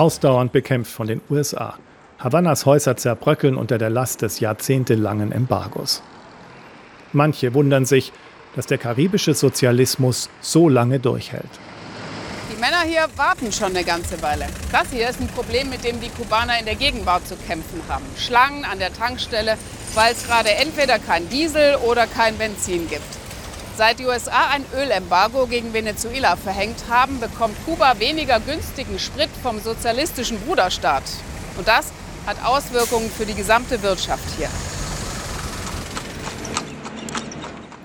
Ausdauernd bekämpft von den USA. Havannas Häuser zerbröckeln unter der Last des jahrzehntelangen Embargos. Manche wundern sich, dass der karibische Sozialismus so lange durchhält. Die Männer hier warten schon eine ganze Weile. Das hier ist ein Problem, mit dem die Kubaner in der Gegenwart zu kämpfen haben. Schlangen an der Tankstelle, weil es gerade entweder kein Diesel oder kein Benzin gibt. Seit die USA ein Ölembargo gegen Venezuela verhängt haben, bekommt Kuba weniger günstigen Sprit vom sozialistischen Bruderstaat. Und das hat Auswirkungen für die gesamte Wirtschaft hier.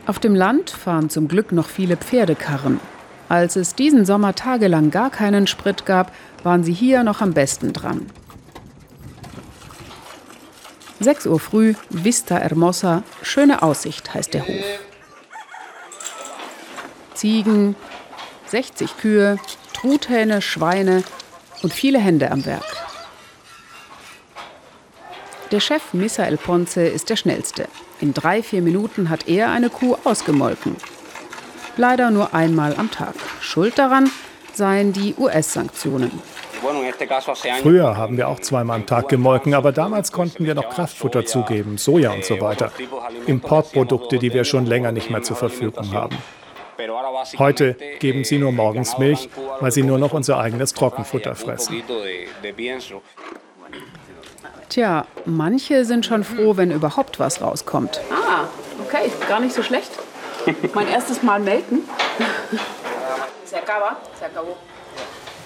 Auf dem Land fahren zum Glück noch viele Pferdekarren. Als es diesen Sommer tagelang gar keinen Sprit gab, waren sie hier noch am besten dran. 6 Uhr früh, Vista Hermosa, schöne Aussicht heißt der Hof. Ziegen, 60 Kühe, Truthähne, Schweine und viele Hände am Werk. Der Chef Misael Ponce ist der schnellste. In drei, vier Minuten hat er eine Kuh ausgemolken. Leider nur einmal am Tag. Schuld daran seien die US-Sanktionen. Früher haben wir auch zweimal am Tag gemolken, aber damals konnten wir noch Kraftfutter zugeben, Soja und so weiter. Importprodukte, die wir schon länger nicht mehr zur Verfügung haben. Heute geben sie nur morgens Milch, weil sie nur noch unser eigenes Trockenfutter fressen. Tja, manche sind schon froh, wenn überhaupt was rauskommt. Ah, okay, gar nicht so schlecht. Mein erstes Mal melken.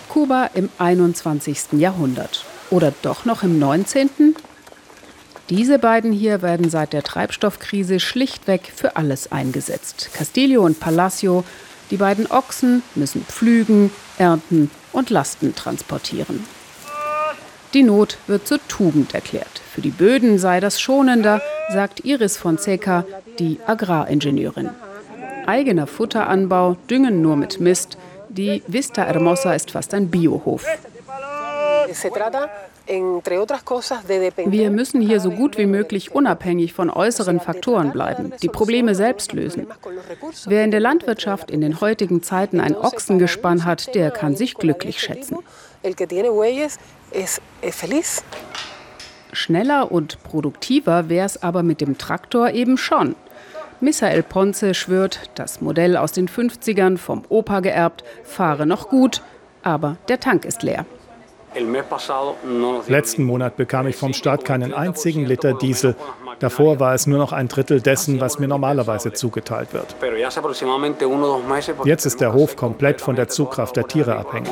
Kuba im 21. Jahrhundert. Oder doch noch im 19.? Diese beiden hier werden seit der Treibstoffkrise schlichtweg für alles eingesetzt. Castillo und Palacio, die beiden Ochsen, müssen pflügen, ernten und Lasten transportieren. Die Not wird zur Tugend erklärt. Für die Böden sei das schonender, sagt Iris Fonseca, die Agraringenieurin. Eigener Futteranbau, Düngen nur mit Mist. Die Vista Hermosa ist fast ein Biohof. Wir müssen hier so gut wie möglich unabhängig von äußeren Faktoren bleiben, die Probleme selbst lösen. Wer in der Landwirtschaft in den heutigen Zeiten ein Ochsengespann hat, der kann sich glücklich schätzen. Schneller und produktiver wäre es aber mit dem Traktor eben schon. Michael Ponce schwört, das Modell aus den 50ern vom Opa geerbt, fahre noch gut, aber der Tank ist leer. Letzten Monat bekam ich vom Staat keinen einzigen Liter Diesel. Davor war es nur noch ein Drittel dessen, was mir normalerweise zugeteilt wird. Jetzt ist der Hof komplett von der Zugkraft der Tiere abhängig.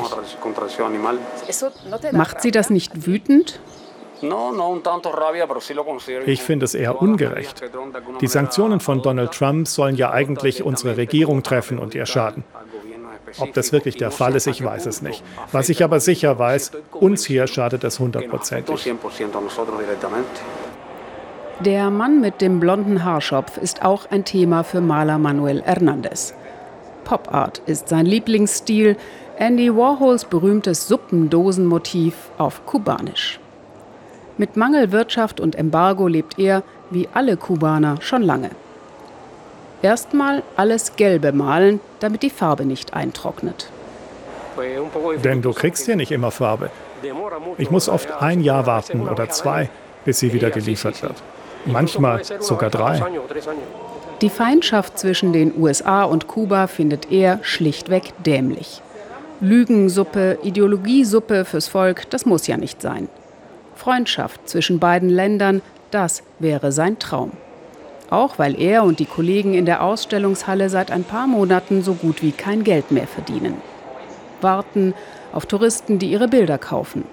Macht Sie das nicht wütend? Ich finde es eher ungerecht. Die Sanktionen von Donald Trump sollen ja eigentlich unsere Regierung treffen und ihr schaden. Ob das wirklich der Fall ist, ich weiß es nicht. Was ich aber sicher weiß, uns hier schadet es hundertprozentig. Der Mann mit dem blonden Haarschopf ist auch ein Thema für Maler Manuel Hernandez. Pop Art ist sein Lieblingsstil, Andy Warhols berühmtes Suppendosenmotiv auf Kubanisch. Mit Mangelwirtschaft und Embargo lebt er, wie alle Kubaner, schon lange. Erstmal alles Gelbe malen, damit die Farbe nicht eintrocknet. Denn du kriegst hier nicht immer Farbe. Ich muss oft ein Jahr warten oder zwei, bis sie wieder geliefert wird. Manchmal sogar drei. Die Feindschaft zwischen den USA und Kuba findet er schlichtweg dämlich. Lügensuppe, Ideologiesuppe fürs Volk, das muss ja nicht sein. Freundschaft zwischen beiden Ländern, das wäre sein Traum. Auch weil er und die Kollegen in der Ausstellungshalle seit ein paar Monaten so gut wie kein Geld mehr verdienen. Warten auf Touristen, die ihre Bilder kaufen.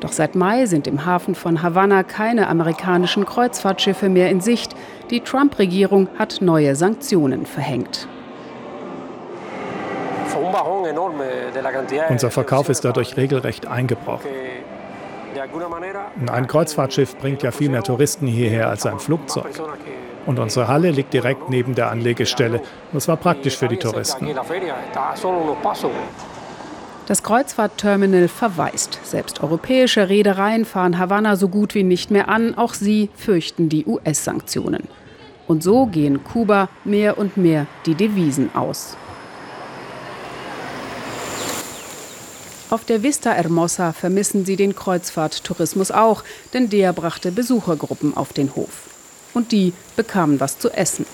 Doch seit Mai sind im Hafen von Havanna keine amerikanischen Kreuzfahrtschiffe mehr in Sicht. Die Trump-Regierung hat neue Sanktionen verhängt. Unser Verkauf ist dadurch regelrecht eingebrochen. Ein Kreuzfahrtschiff bringt ja viel mehr Touristen hierher als ein Flugzeug. Und unsere Halle liegt direkt neben der Anlegestelle. Das war praktisch für die Touristen. Das Kreuzfahrtterminal verweist. Selbst europäische Reedereien fahren Havanna so gut wie nicht mehr an. Auch sie fürchten die US-Sanktionen. Und so gehen Kuba mehr und mehr die Devisen aus. Auf der Vista Hermosa vermissen sie den Kreuzfahrttourismus auch, denn der brachte Besuchergruppen auf den Hof. Und die bekamen was zu essen.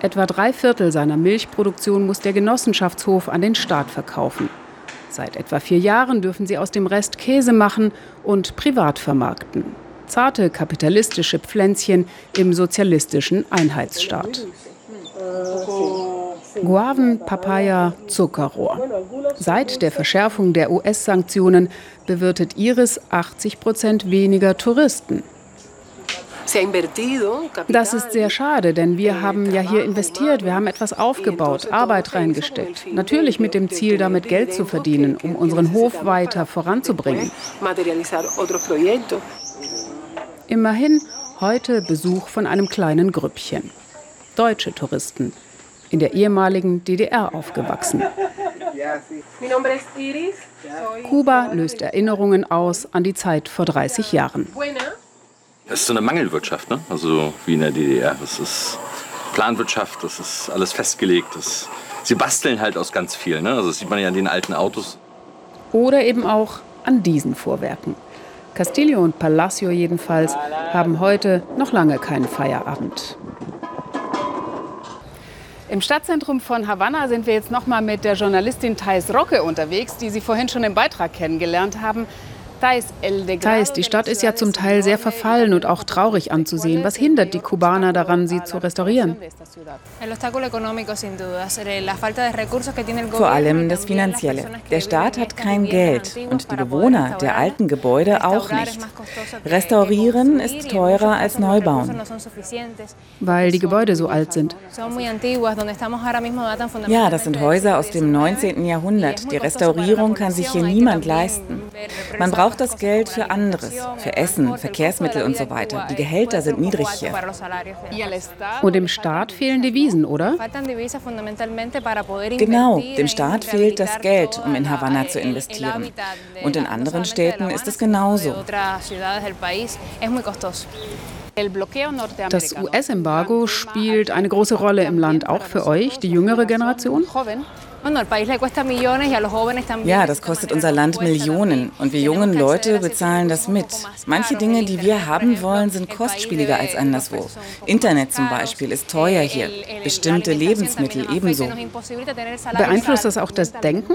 Etwa drei Viertel seiner Milchproduktion muss der Genossenschaftshof an den Staat verkaufen. Seit etwa vier Jahren dürfen sie aus dem Rest Käse machen und privat vermarkten. Zarte kapitalistische Pflänzchen im sozialistischen Einheitsstaat. Guaven, Papaya, Zuckerrohr. Seit der Verschärfung der US-Sanktionen bewirtet Iris 80 Prozent weniger Touristen. Das ist sehr schade, denn wir haben ja hier investiert, wir haben etwas aufgebaut, Arbeit reingesteckt. Natürlich mit dem Ziel, damit Geld zu verdienen, um unseren Hof weiter voranzubringen. Immerhin heute Besuch von einem kleinen Grüppchen. Deutsche Touristen in der ehemaligen DDR aufgewachsen. Kuba löst Erinnerungen aus an die Zeit vor 30 Jahren. Es ist so eine Mangelwirtschaft, ne? also wie in der DDR. Es ist Planwirtschaft, das ist alles festgelegt. Das, sie basteln halt aus ganz viel. Ne? Also das sieht man ja an den alten Autos. Oder eben auch an diesen Vorwerken. Castillo und Palacio jedenfalls haben heute noch lange keinen Feierabend. Im Stadtzentrum von Havanna sind wir jetzt noch mal mit der Journalistin Thais Rocke unterwegs, die Sie vorhin schon im Beitrag kennengelernt haben. Thais, die Stadt ist ja zum Teil sehr verfallen und auch traurig anzusehen. Was hindert die Kubaner daran, sie zu restaurieren? Vor allem das Finanzielle. Der Staat hat kein Geld und die Bewohner der alten Gebäude auch nicht. Restaurieren ist teurer als Neubauen. Weil die Gebäude so alt sind. Ja, das sind Häuser aus dem 19. Jahrhundert. Die Restaurierung kann sich hier niemand leisten. Man braucht braucht das Geld für anderes, für Essen, Verkehrsmittel und so weiter. Die Gehälter sind niedrig hier. Und dem Staat fehlen Devisen, oder? Genau, dem Staat fehlt das Geld, um in Havanna zu investieren. Und in anderen Städten ist es genauso. Das US-Embargo spielt eine große Rolle im Land, auch für euch, die jüngere Generation? Ja, das kostet unser Land Millionen und wir jungen Leute bezahlen das mit. Manche Dinge, die wir haben wollen, sind kostspieliger als anderswo. Internet zum Beispiel ist teuer hier, bestimmte Lebensmittel ebenso. Beeinflusst das auch das Denken?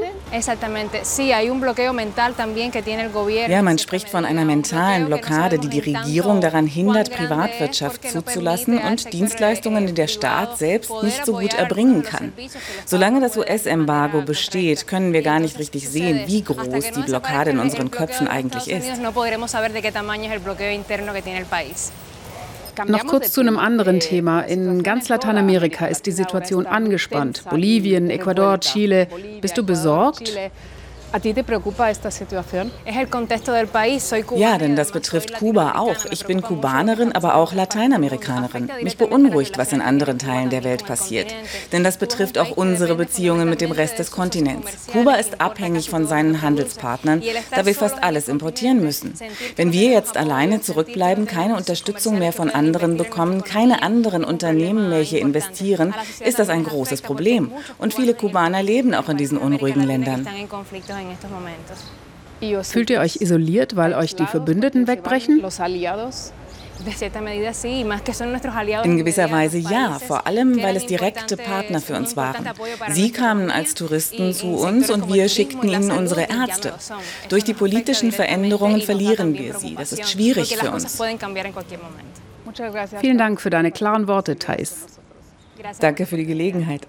Ja, man spricht von einer mentalen Blockade, die die Regierung daran hindert, Privatwirtschaft zuzulassen und Dienstleistungen, die der Staat selbst nicht so gut erbringen kann. Solange das US Embargo besteht, können wir gar nicht richtig sehen, wie groß die Blockade in unseren Köpfen eigentlich ist. Noch kurz zu einem anderen Thema. In ganz Lateinamerika ist die Situation angespannt. Bolivien, Ecuador, Chile. Bist du besorgt? Ja, denn das betrifft Kuba auch. Ich bin Kubanerin, aber auch Lateinamerikanerin. Mich beunruhigt, was in anderen Teilen der Welt passiert. Denn das betrifft auch unsere Beziehungen mit dem Rest des Kontinents. Kuba ist abhängig von seinen Handelspartnern, da wir fast alles importieren müssen. Wenn wir jetzt alleine zurückbleiben, keine Unterstützung mehr von anderen bekommen, keine anderen Unternehmen mehr hier investieren, ist das ein großes Problem. Und viele Kubaner leben auch in diesen unruhigen Ländern. Fühlt ihr euch isoliert, weil euch die Verbündeten wegbrechen? In gewisser Weise ja, vor allem weil es direkte Partner für uns waren. Sie kamen als Touristen zu uns und wir schickten ihnen unsere Ärzte. Durch die politischen Veränderungen verlieren wir sie. Das ist schwierig für uns. Vielen Dank für deine klaren Worte, Thais. Danke für die Gelegenheit.